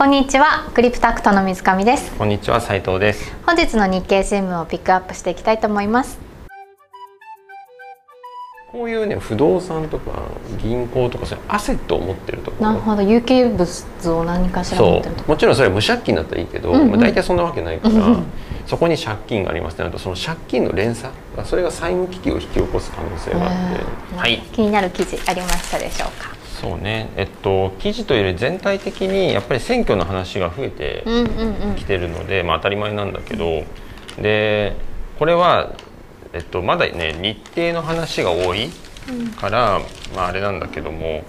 こんにちはクリプタクトの水上です。こんにちは斉藤です。本日の日経新聞をピックアップしていきたいと思います。こういうね不動産とか銀行とかそういうアセットを持ってるところ。なるほど。有形物を何かしら持ってると。もちろんそれは無借金だったらいいけど、うんうん。まあ、大体そんなわけないから、そこに借金がありますってなるとその借金の連鎖それが債務危機を引き起こす可能性があって、えー。はい。気になる記事ありましたでしょうか？そうね。えっと記事というより全体的にやっぱり選挙の話が増えてうんうんうん。きてるので、まあ、当たり前なんだけどでこれは、えっと、まだね日程の話が多いから、まあ、あれなんだけども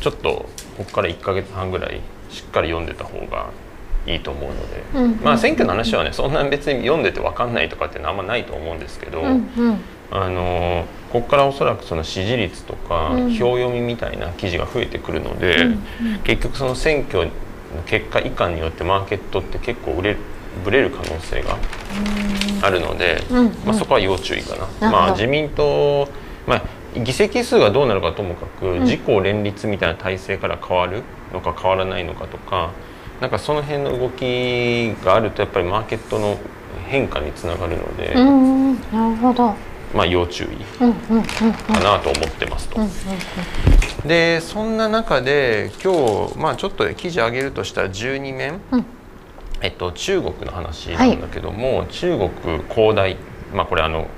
ちょっとここから1ヶ月半ぐらいしっかり読んでた方がいいと思うので、うんうんまあ、選挙の話はねそんな別に読んでて分かんないとかっていうのはあんまないと思うんですけど、うんうん。あのここからおそらくその支持率とかうん。票読みみたいな記事が増えてくるので、うん結局その選挙の結果以下によってマーケットって結構売れぶれる可能性があるので、うんうん。まあ、そこは要注意かな。なまあ、自民党、まあ、議席数がどうなるかともかく、ん。自公連立みたいな体制から変わるのか変わらないのかとかなんかその辺の動きがあるとやっぱりマーケットの変化につながるので、なるほど。まあ、要注意うんうんうんうんかなと思ってますと。でそんな中で今日、まあ、ちょっと記事上げるとしたら12面、うん。えっと、中国の話なんだけども、中国恒大、まあ、これあの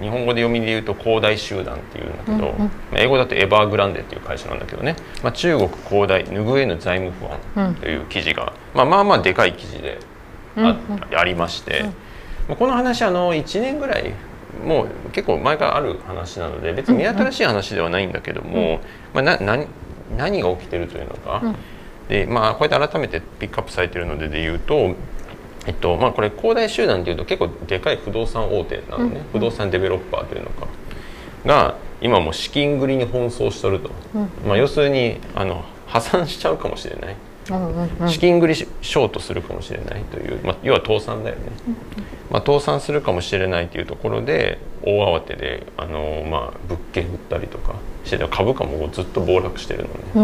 日本語で読みで言うと恒大集団っていうんだけど、うんうん。まあ英語だとエバーグランデっていう会社なんだけどね、まあ、中国恒大拭えぬ財務不安という記事が、まあ、まあまあでかい記事であ,、うんありまして、うん。まあこの話あの1年ぐらいもう結構前からある話なので別に目新しい話ではないんだけども、まあ、な何何が起きてるというのか、うん。でまあこうやって改めてピックアップされてるのでで言うと。えっとまあ、これ恒大集団っていうと結構でかい不動産大手なのね、うん。不動産デベロッパーというのか。が今もう資金繰りに奔走しとると、うん。まあ、要するにあの破産しちゃうかもしれない、うんうんうん。資金繰りしショートするかもしれないという、まあ、要は倒産だよね、まあ、倒産するかもしれないというところで大慌てであの、まあ、物件売ったりとかしてて株価もずっと暴落してるのね。うー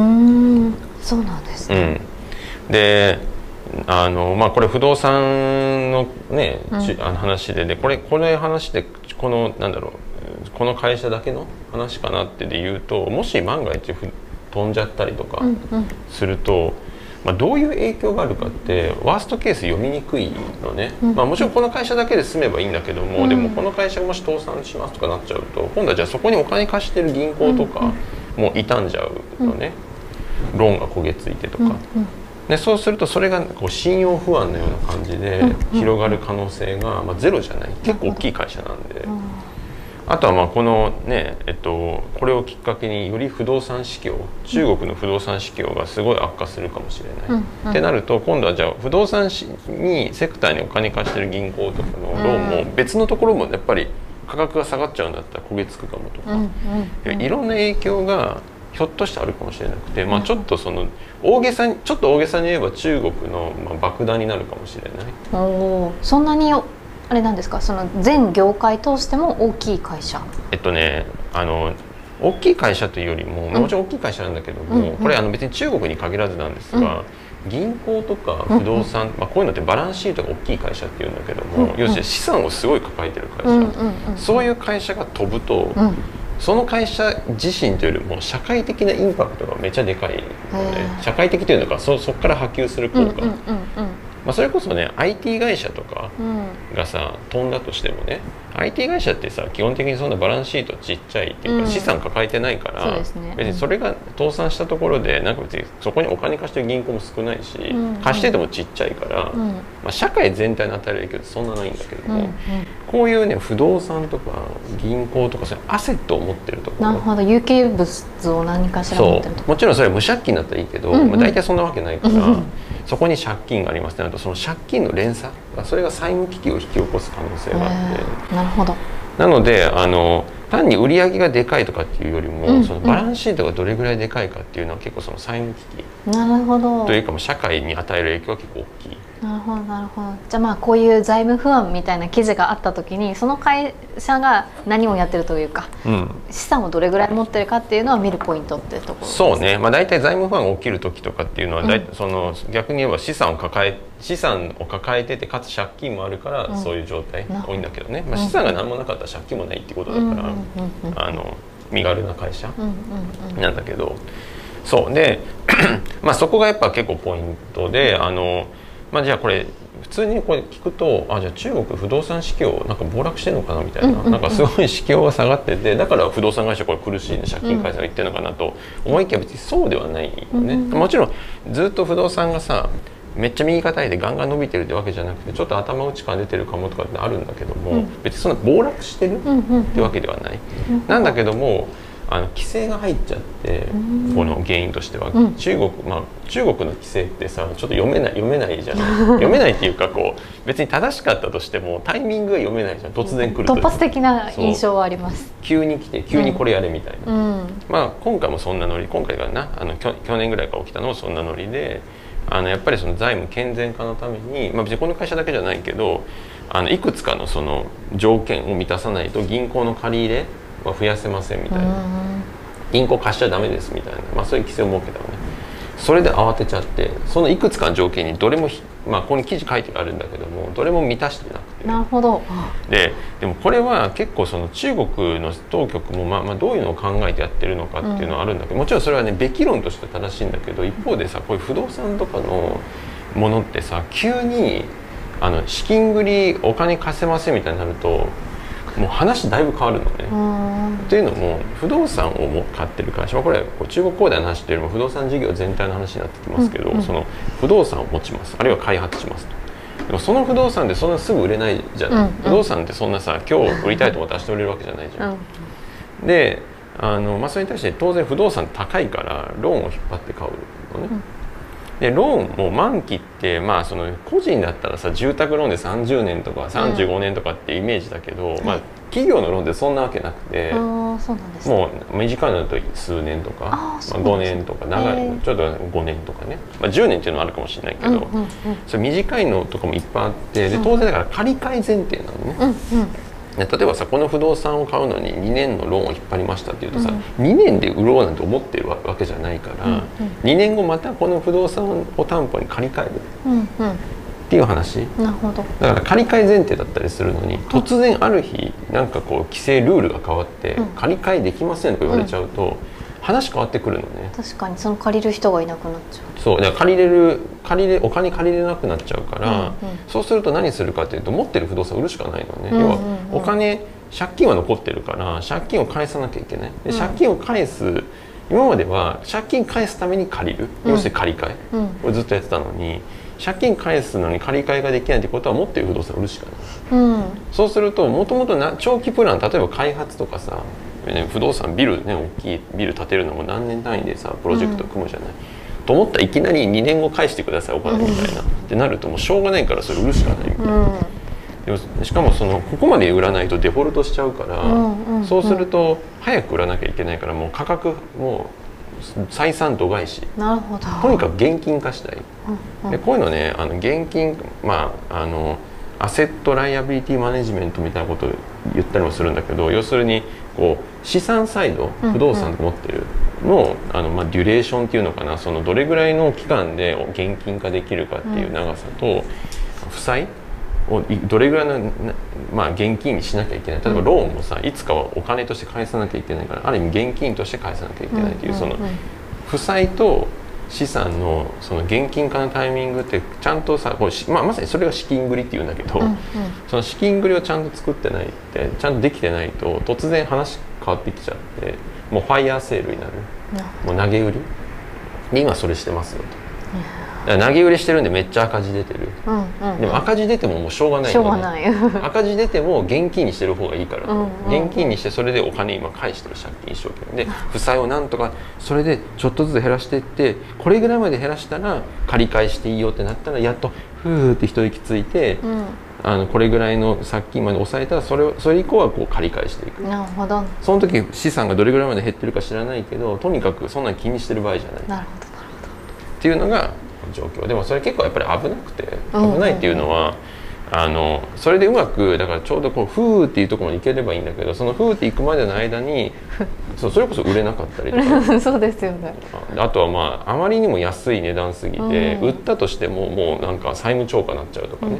ん。そうなんですね。うん、であの、まあ、これ不動産の,、ねうん。ちあの話ででこれこれ話でこのなんだろうこの会社だけの話かなってで言うともし万が一ふ飛んじゃったりとかうんうん。すると、まあ、どういう影響があるかってワーストケース読みにくいのね、うん。まあ、もちろんこの会社だけで済めばいいんだけども、うん。でもこの会社がもし倒産しますとかなっちゃうと今度はじゃあそこにお金貸してる銀行とかもう傷んじゃうのね、ローンが焦げついてとか。うんうんでそうするとそれがこう信用不安のような感じで広がる可能性が、まあ、ゼロじゃない。結構大きい会社なんで。あとはまあこのねえっとこれをきっかけにより不動産市況中国の不動産市況がすごい悪化するかもしれない、うんうん。ってなると今度はじゃあ不動産市にセクターにお金貸してる銀行とかのローンも別のところもやっぱり価格が下がっちゃうんだったら焦げつくかもとか、うんうんうん。いろんな影響がひょっとしてあるかもしれなくて、まあ、ちょっとその大げさにちょっと大げさに言えば中国のまあ爆弾になるかもしれない。おー。そんなにあれなんですか？その全業界通しても大きい会社。えっとねあの大きい会社というよりも、うん。もちろん大きい会社なんだけども、うんうん。これあの別に中国に限らずなんですが、銀行とか不動産、まあ、こういうのってバランスシートが大きい会社っていうんだけども、うんうん。要するに資産をすごい抱えてる会社、うんうんうん。そういう会社が飛ぶと、うんその会社自身というよりも社会的なインパクトがめちゃでかいので社会的というのかそそこから波及する効果、まあ、それこそね IT 会社とかうん。うんがさ飛んだとしてもね IT 会社ってさ基本的にそんなバランスシートちっちゃいっていうか、うん。資産抱えてないからね。別にそれが倒産したところでなんか別にそこにお金貸してる銀行も少ないし、うん。貸しててもちっちゃいから、うん。まあ、社会全体に与える影響ってそんなないんだけども、こういうね不動産とか銀行とかそういうアセットを持ってるところなるほど。有形物を何かしら持そってるとうもちろんそれは無借金だったらいいけど、うん。うん。まあ、大体そんなわけないから、そこに借金がありますってなるとその借金の連鎖それが債務危機を引き起こす可能性があって、えーなるほど。なのであの単に売り上げがでかいとかっていうよりも、うんうん。そのバランスシートがどれぐらいでかいかっていうのは結構その債務危機なるほど。というかもう社会に与える影響は結構大きい。なるほどなるほどじゃあまあこういう財務不安みたいな記事があった時にその会社が何をやってるというかうん。資産をどれぐらい持ってるかっていうのは見るポイントっていうところですそうね、まあ、大体財務不安が起きる時とかっていうのは大、うん。その逆に言えば資産を抱え資産を抱えててかつ借金もあるから、うん。そういう状態。なるほど多いんだけどね、まあ、うん。資産が何もなかったら借金もないってことだうんうんから、うんうんあの身軽な会社なんだけど。そう。で まあそこがやっぱ結構ポイントであの、まあ、じゃあこれ普通にこれ聞くとあじゃあ中国不動産市況なんか暴落してるのかなみたいな、なんかすごい市況が下がっててだから不動産会社これ苦しいね。借金返済がいってるのかなと思いきや別にそうではないよね、うんうん。もちろんずっと不動産がさめっちゃ右肩でガンガン伸びてるってわけじゃなくてちょっと頭打ち感出てるかもとかってあるんだけども、うん。別にそんな暴落してるうんうんってわけではない、うんなんだけどもあの規制が入っちゃってうんこの原因としては、うん。中国まあ中国の規制ってさちょっと読めない読めないじゃない 読めないっていうかこう別に正しかったとしてもタイミングが読めないじゃん。突然来ると突発的な印象はあります。急に来て急にこれやれみたいな、うん。まあ今回もそんなノリ。今回がなあの去去年ぐらいから起きたのもそんなノリであのやっぱりその財務健全化のために、まあ、別にこの会社だけじゃないけどあのいくつかのその条件を満たさないと銀行の借り入れは増やせませんみたいな、銀行貸しちゃダメですみたいな、まあ、そういう規制を設けたのねそれで慌てちゃってそのいくつかの条件にどれもひまあここに記事書いてあるんだけどもどれも満たしてなくて。なるほど。ででもこれは結構その中国の当局もまあまあどういうのを考えてやってるのかっていうのはあるんだけど、もちろんそれはねべき論として正しいんだけど一方でさこういう不動産とかのものってさ急にあの資金繰りお金貸せませんみたいになるともう話だいぶ変わるのね。うん。というのも不動産をも買ってる会社はこれ中国恒大の話というよりも不動産事業全体の話になってきますけど、うんうんその不動産を持ちます。あるいは開発しますと。でもその不動産ってそんなすぐ売れないじゃない、うんうん。不動産ってそんなさ今日売りたいと思って明日売れるわけじゃないじゃん、であの、まあ、それに対して当然不動産高いからローンを引っ張って買うのね、うんでローンも満期ってまあその個人だったらさ住宅ローンで30年とか35年とかってイメージだけど、まあ企業のローンってそんなわけなくて、ああそうなんですね。もう短いのだと数年とかまあ、5そうなんですね。年とか長いへー。のちょっと5年とかね、まあ、10年っていうのもあるかもしれないけど、うんうんうん。それ短いのとかもいっぱいあってでうん当然だから借り換え前提なのね、うんうん。で例えばさこの不動産を買うのに2年のローンを引っ張りましたっていうとさ、うん。2年で売ろうなんて思ってるわけじゃないから、うんうん。2年後またこの不動産を担保に借り換える。うんっていう話。うんなるほど。だから借り換え前提だったりするのに突然ある日なんかこう規制ルールが変わってうん。借り換えできませんとか言われちゃうと話変わってくるのね。確かにその借りる人がいなくなっちゃう。そうだから借りれる借りれお金借りれなくなっちゃうから、うんうんそうすると何するかというと持ってる不動産売るしかないのね、うんうんうん要はお金借金は残ってるから借金を返さなきゃいけない。でうん。借金を返す今までは借金返すために借りる、うん。要するに借り換え、うん。これずっとやってたのに借金返すのに借り換えができないってことは持ってる不動産売るしかない。うん。そうするともともと長期プラン例えば開発とかさ、ね、不動産ビルね大きいビル建てるのも何年単位でさプロジェクト組むじゃない、と思ったらいきなり2年後返してくださいお金みたいな、ってなるともうしょうがないからそれ売るしかないみたいな、しかもそのここまで売らないとデフォルトしちゃうから、うんうんうん。そうすると早く売らなきゃいけないからもう価格もう採算度外視。なるほど。とにかく現金化したい。うんでこういうのねあの現金まああのアセットライアビリティマネジメントみたいなことを言ったりもするんだけど要するにこう資産サイドうん。不動産持ってるの,、あのまあ、デュレーションっていうのかな。そのどれぐらいの期間で現金化できるかっていう長さと、負債をいどれぐらいの、なまあ、現金にしなきゃいけない。例えばローンもさいつかはお金として返さなきゃいけないからある意味現金として返さなきゃいけないっていうその負債と資産のその現金化のタイミングってちゃんとさこうし、まあ、まさにそれが資金繰りっていうんだけど、うんうん。その資金繰りをちゃんと作ってないってちゃんとできてないと突然話変わってきちゃってもうファイヤーセールになる。なもう投げ売り？で今それしてますよと投げ売りしてるんでめっちゃ赤字出てる。うんうん。でも赤字出てももうしょうがないしょうがない。赤字出ても現金にしてる方がいいから、うんうん。現金にしてそれでお金今返してる借金一生懸命で負債をなんとかそれでちょっとずつ減らしていってこれぐらいまで減らしたら借り返していいよってなったらやっとふーって一息ついて、うん。あのこれぐらいの借金まで抑えたらそれをそれ以降はこう借り返していく。なるほど。なるその時資産がどれぐらいまで減ってるか知らないけどとにかくそんなに気にしてる場合じゃない。ほどなるっていうのが状況。でもそれ結構やっぱり危なくてうん危ないっていうのは、あのそれでうまくだからちょうどこうフーっていうところまで行ければいいんだけどそのフーって行くまでの間に そうそれこそ売れなかったりとか。そうですよね。ああとはまああまりにも安い値段すぎて、うん売ったとしてももうなんか債務超過になっちゃうとかね、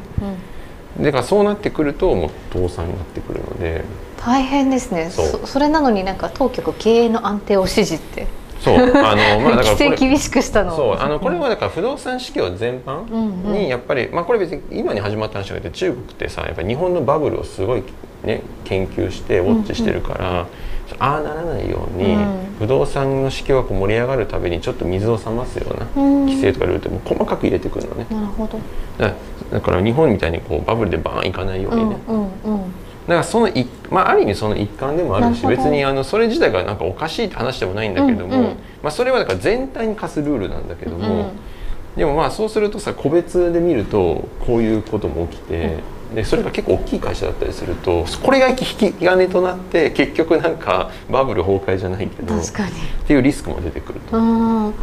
うん。だからそうなってくるともう倒産になってくるので。大変ですね。そう。そそれなのになんか当局経営の安定を指示ってそうあの まあだから規制厳しくしたの。そうあのこれはだから不動産市況全般うんうん。にやっぱり、まあ、これ別に今に始まった話じゃなくて中国ってさやっぱ日本のバブルをすごい、ね、研究してウォッチしてるから、ああならないように、うん。不動産の市況がこう盛り上がるたびにちょっと水を冷ますようなうん。規制とかルールって細かく入れてくるのね。なるほど。だだから日本みたいにこうバブルでバーンいかないようにね、うんうんうん。だからそのい、まあ、ある意味その一環でもあるし別にあのそれ自体がなんかおかしいって話でもないんだけども、うんうん。まあ、それはだから全体に課すルールなんだけども、うんでもまあそうするとさ個別で見るとこういうことも起きて、でそれが結構大きい会社だったりするとこれが引き金となって結局なんかバブル崩壊じゃないけどっ確かに。ていうリスクも出てくると。うん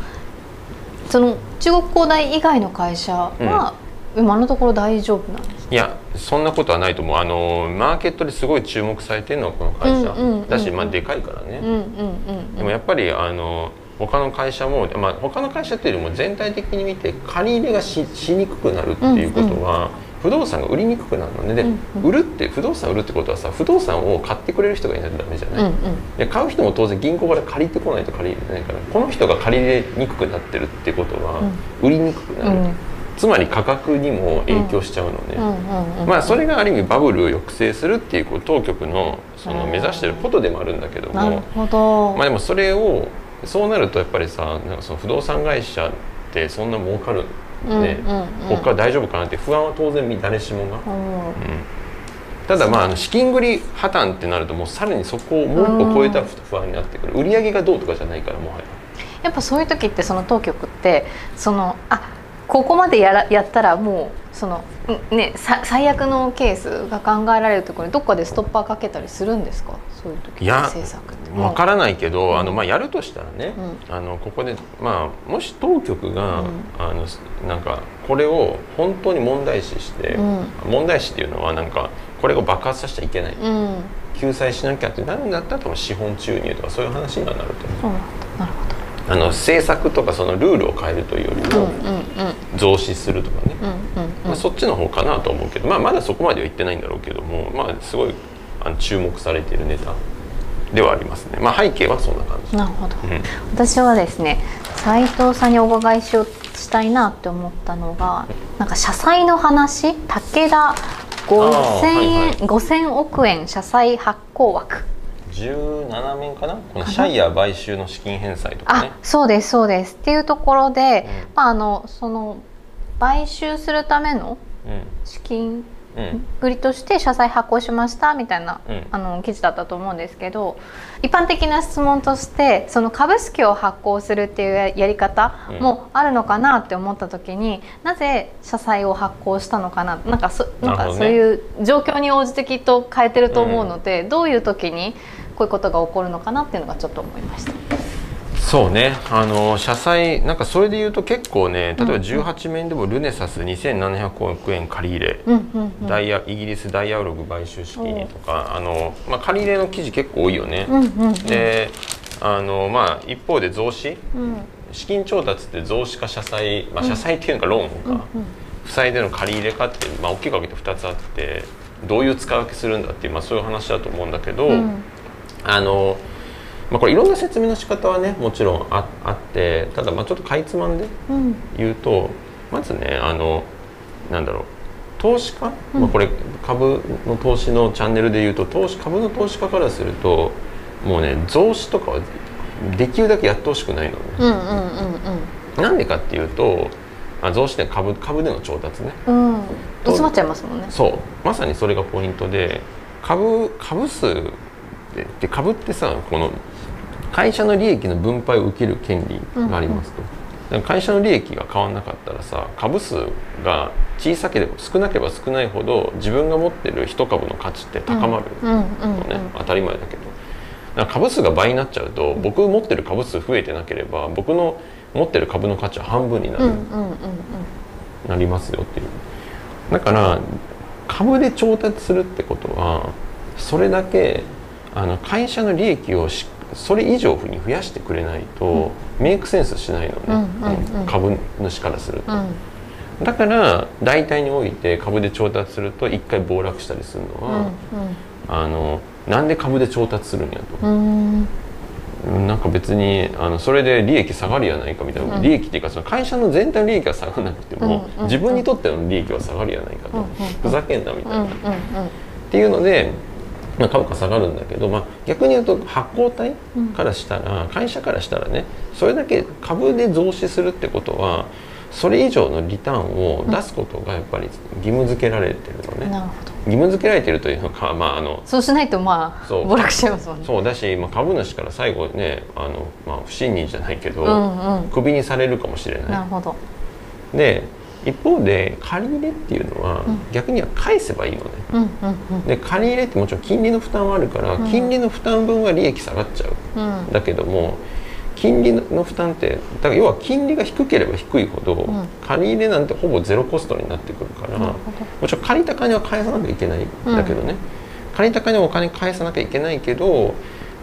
その中国恒大以外の会社は、今のところ大丈夫なんですいやそんなことはないと思う。あのマーケットですごい注目されてるのはこの会社、うんうんうんうん。だし、まあ、でかいからね、うんうんうんでもやっぱりあの他の会社も、まあ、他の会社っていうよりも全体的に見て借り入れがししにくくなるっていうことは、不動産が売りにくくなるのねで、うん。うん売るって不動産売るってことはさ不動産を買ってくれる人がいないとダメじゃない、うんうんで買う人も当然銀行から借りてこないと借りれないからこの人が借りれにくくなってるってことは、売りにくくなる、うんつまり価格にも影響しちゃうのね、まあそれがある意味バブルを抑制するっていうこう当局のその目指してることでもあるんだけども、まあでもそれをそうなるとやっぱりさなんかその不動産会社ってそんな儲かるね、ここから大丈夫かなって不安は当然誰しもが、うん。ただまああの資金繰り破綻ってなるともうさらにそこをもう一歩超えた不安になってくる。売り上げがどうとかじゃないからもはや。やっぱそういう時ってその当局ってそのあここまでやらやったらもうそのんねさ最悪のケースが考えられるところにどっかでストッパーかけたりするんですか？そういう時いや分からないけど、あのまあ、やるとしたらね、うあのここで、まあ、もし当局が、うん。あのなんかこれを本当に問題視して、うん。問題視っていうのはなんかこれを爆発させちゃいけない、うん。救済しなきゃってなるんだったら多分資本注入とかそういう話にはなると思う。なんだ。なるほあの政策とかそのルールを変えるというよりもどうんうんうん増資するとかね、まあ、そっちの方かなと思うけど、まあ、まだそこまでは言ってないんだろうけども、まあ、すごいあの注目されているネタではありますね、まあ、背景はそんな感じ、なるほど、うん。私はですね斉藤さんにお伺いしようしたいなって思ったのがなんか社債の話？武田5000円、あーはいはい。5000億円社債発行枠17面かな？このシャイヤー買収の資金返済とかね。あそうですそうです。っていうところで、うん。まあ、あのその買収するためのう資金んうん。売りとして社債発行しましたみたいな、うん。あの記事だったと思うんですけど一般的な質問としてその株式を発行するっていうややり方もあるのかなって思った時に、なぜ社債を発行したのかな？なんかそなんかそういう状況に応じてきっと変えてると思うので、どういう時にこういうことが起こるのかなっていうのがちょっと思いました。そうね。あの社債なんかそれで言うと結構ね例えばうん。うん18面でもルネサス2700億円借り入れ、ダイヤイギリスダイヤログ買収資金にとかあの、まあ、借り入れの記事結構多いよね、であの、まあ、一方で増資。うん。資金調達って増資か社債、まあ、社債っていうのかローンか、負債での借り入れかって、まあ、大きく分けて2つあってどういう使い分けするんだっていう、まあ、そういう話だと思うんだけど、うんあの、まあ、これいろんな説明の仕方はねもちろんああってただまあちょっとかいつまんでうん。言うとまずねあのなんだろう投資家、うん。まあ、これ株の投資のチャンネルで言うと投資株の投資家からするともうね増資とかはできるだけやってほしくないのね。うんうんうんなんでかっていうとあ増資で株株での調達ね。うん。う。ん薄まっちゃいますもんね。そう。まさにそれがポイントで株株数でで株ってさこの会社の利益の分配を受ける権利がありますと、だから会社の利益が変わらなかったらさ株数が小さければ少なければ少ないほど自分が持ってる一株の価値って高まるうんうんのうん。ね、当たり前だけど。株数が倍になっちゃうと僕持ってる株数増えてなければ僕の持ってる株の価値は半分になる、うんうんうんうんなりますよっていう。だから株で調達するってことはそれだけあの会社の利益をしそれ以上に増やしてくれないと、メイクセンスしないのね、うんうんうん。株主からすると、うんだから大体において株で調達すると一回暴落したりするのは、あのなんで株で調達するんやと、うんうん。なんか別にあのそれで利益下がるやないかみたいな、うん。利益っていうかその会社の全体の利益は下がらなくても、うんうん自分にとっての利益は下がるやないかと、うんうんふざけんなみたいな、っうんうん。ていうので、まあ、株価下がるんだけど、まあ、逆に言うと発行体うん。からしたら会社からしたらねそれだけ株で増資するってことはそれ以上のリターンを出すことがやっぱり義務付けられてるのね、なるほど。義務付けられてるというのかまああのそうしないとまあそう。暴落しちゃいますもんね。そうだし、まあ、株主から最後ねあの、まあ、不信任じゃないけど、うんうん。クビにされるかもしれななるほど。いで一方で借り入れっていうのは、うん。逆には返せばいいのね。うんで借り入れってもちろん金利の負担はあるから、うん。金利の負担分は利益下がっちゃう。うん。だけども金利の負担ってだから要は金利が低ければ低いほど、ん。借り入れなんてほぼゼロコストになってくるから、もちろん借りた金は返さなきゃいけないんだけどね、借りた金はお金返さなきゃいけないけど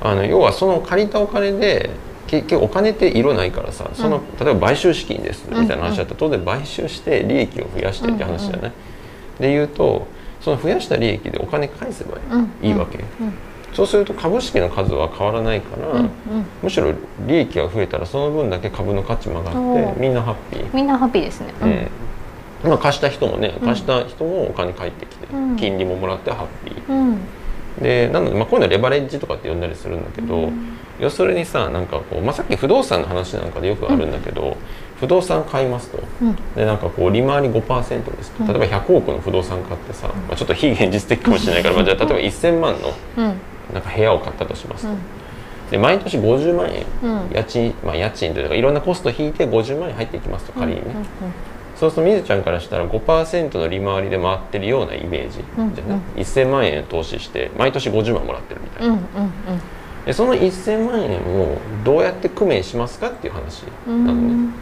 あの要はその借りたお金で結局お金って色ないからさその、うん例えば買収資金ですみたいな話だうんったら当然買収して利益を増やしてって話じゃない、で言うとその増やした利益でお金返せばうんいいわけ、うんそうすると株式の数は変わらないから、うんうん。むしろ利益が増えたらその分だけ株の価値も上がってみんなハッピー。みんなハッピーですね。うん。まあ、貸した人もねうん。貸した人もお金返ってきて、うん。金利ももらってハッピー。うんでなので、まあ、こういうのレバレッジとかって呼んだりするんだけど、要するにさなんかこう、まあ、さっき不動産の話なんかでよくあるんだけど、不動産買いますと。うん。でなんかこう利回り5%ですと。うん。例えば100億の不動産買ってさ、まあ、ちょっと非現実的かもしれないから、まあ、じゃあ例えば1000万のうん。なんか部屋を買ったとしますと、うん。で毎年50万円。うん。家賃、まあ、家賃というかいろんなコスト引いて50万円入っていきますと仮にね、うんうんそうするとみずちゃんからしたら5%の利回りで回ってるようなイメージうんじゃない、1000万円投資して毎年50万もらってるみたいな、うんうんでその1000万円をどうやって工面しますかっていう話うんなのね、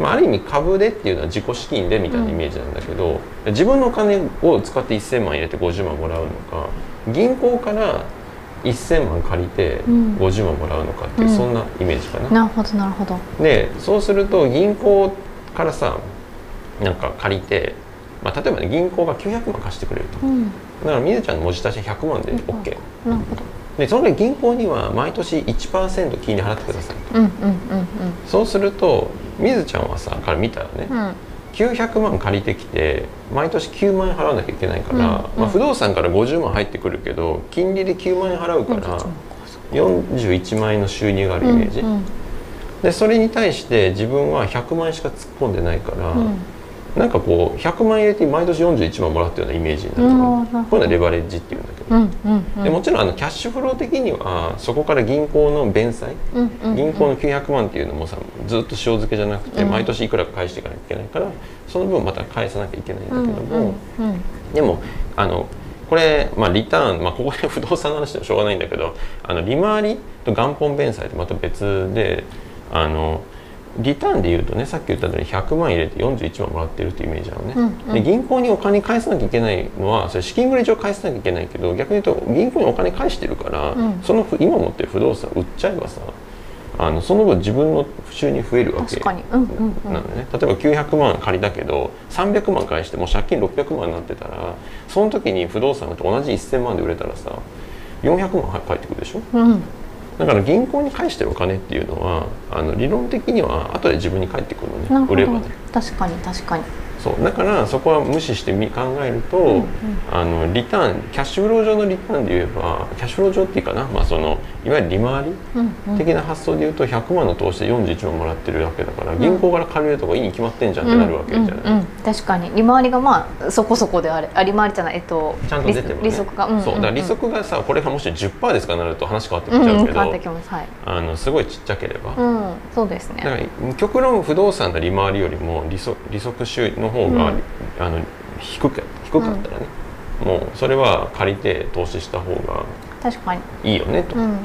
まあ、ある意味株でっていうのは自己資金でみたいなイメージなんだけど、自分のお金を使って1000万入れて50万もらうのか銀行から1000万借りてうん。50万もらうのかっていう、うん。そんなイメージかな。なるほどなるほど。でそうすると銀行からさなんか借りて、まあ、例えばね銀行が900万貸してくれると。うん。だからみずちゃんの持ち出し100万で OK、なるほど。でその時銀行には毎年1%金利払ってください。とうんうんうん。そうするとみずちゃんはさから見たらね、うん。うん900万借りてきて毎年9万円払わなきゃいけないから、うんまあ、不動産から50万入ってくるけど金利で9万円払うから41万円の収入があるイメージ、うんうん。でそれに対して自分は100万円しか突っ込んでないから、うんなんかこう100万円入れて毎年41万もらったようなイメージになるこういうのはレバレッジっていうんだけど、うんうんうん。でもちろんあのキャッシュフロー的にはそこから銀行の弁済？うんうん銀行の900万っていうのもさずっと塩漬けじゃなくてうん。毎年いくらか返していかなきゃいけないからその分また返さなきゃいけないんだけども、うんうんでもあのこれ、まあ、リターン、まあ、ここで不動産の話でもしょうがないんだけどあの利回りと元本弁済ってまた別であのリターンでいうとねさっき言ったように100万入れて41万もらってるっていうイメージなのね、うんうんで銀行にお金返さなきゃいけないのはそれ資金繰り上返さなきゃいけないけど逆に言うと銀行にお金返してるから、うん。その今持ってる不動産売っちゃえばさあのその分自分の収入増えるわけ。確かに。うんうんうん。なのね。例えば900万借りたけど300万返してもう借金600万になってたらその時に不動産と同じ1000万で売れたらさ400万返ってくるでしょ？うんだから銀行に返してるお金っていうのはあの理論的には後で自分に返ってくるのなるほど。ね売ればね。確かに確かにそうだからそこは無視してみ考えると、うんうん。あのリターンキャッシュフロー上のリターンで言えばキャッシュフロー上っていうかな、まあ、そのいわゆる利回りうんうん。的な発想で言うと100万の投資で41万もらってるわけだから、ん。銀行から借りるとこいいに決まってんじゃんってなるわけじゃない、うんうんうん。確かに。利回りがまあそこそこであれあ利回りじゃないえっとちゃんと出てもね。利息が、んんん。そうだから利息がさこれがもし10%ですかなると話変わってきうんちゃうけど、うん変わってきます。はい。あのすごいちっちゃければ、うんそうですだかねら極論不動産の利回りよりも利息利息収益の方が、うん。あの低く低かったらね、もうそれは借りて投資した方が確かに。いいよねと、うん。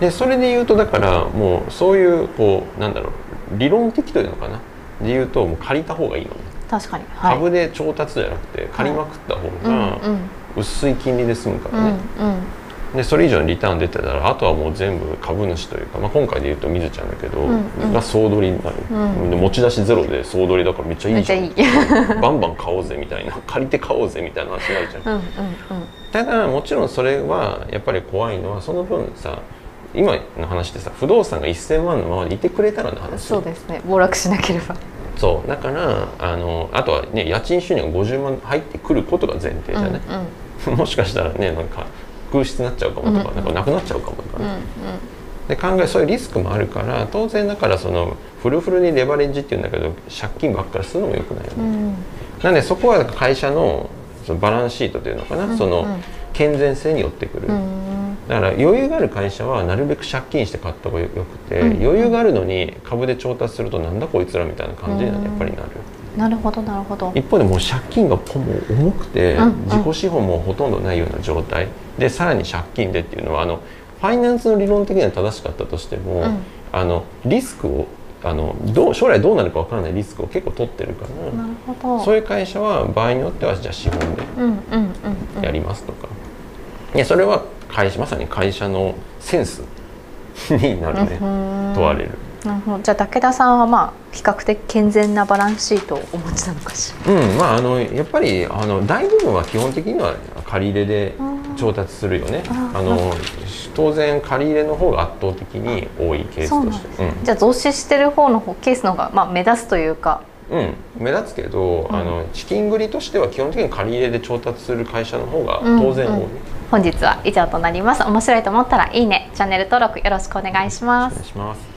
でそれで言うとだからもうそういうこうなんだろう理論的というのかな。で言うともう借りた方がいいのね、確かに、はい、株で調達じゃなくて借りまくった方うんがうん。薄い金利で済むからね、うんうんでそれ以上にリターン出てたらあとはもう全部株主というか、まあ、今回で言うとみずちゃんだけど、うんうん。が総取りになる、うん。で持ち出しゼロで総取りだからめっちゃいいじゃん。バンバン買おうぜみたいな。借りて買おうぜみたいな話になるじゃん。うんうんうん。ただもちろんそれはやっぱり怖いのはその分さ今の話でさ不動産が1000万のままでいてくれたらの話。そうですね。暴落しなければ。そう。だからあのあとはね家賃収入が50万入ってくることが前提じゃない、うん。もしかしたらねなんか空室になっちゃうかもとか,、うんなんかなくなっちゃうかもとかうんね、で考えそういうリスクもあるから当然だからそのフルフルにレバレッジっていうんだけど借金ばっかりするのもよくないよね、なんでそこは会社のそのバランスシートというのかな、うんそのうん健全性によってくる、うんだから余裕がある会社はなるべく借金して買った方がよくて、うん余裕があるのに株で調達するとなんだこいつらみたいな感じにはやっぱりなる、なるほどなるほど。一方でもう借金がも重くて、うんうん。自己資本もほとんどないような状態。でさらに借金でっていうのはあのファイナンスの理論的には正しかったとしても、うん。あのリスクをあのどう将来どうなるかわからないリスクを結構取ってるから、なるほど。そういう会社は場合によってはじゃあ資本でうんうんうんうん。やりますとか、いやそれは会社まさに会社のセンスになるね、うん。問われる。なるほど。じゃあ武田さんはまあ比較的健全なバランスシートをお持ちなのかしら？うん、まああのやっぱりあの大部分は基本的には借り入れで調達するよね。あの当然借り入れの方が圧倒的に多いケースとして、じゃあ増資してる方の方ケースの方がまあ目立つというか。うん、うん、目立つけど、うん。あの資金繰りとしては基本的に借り入れで調達する会社の方がうん当然多い。うん本日は以上となります。面白いと思ったらいいねチャンネル登録よろしくお願いします。お願いします。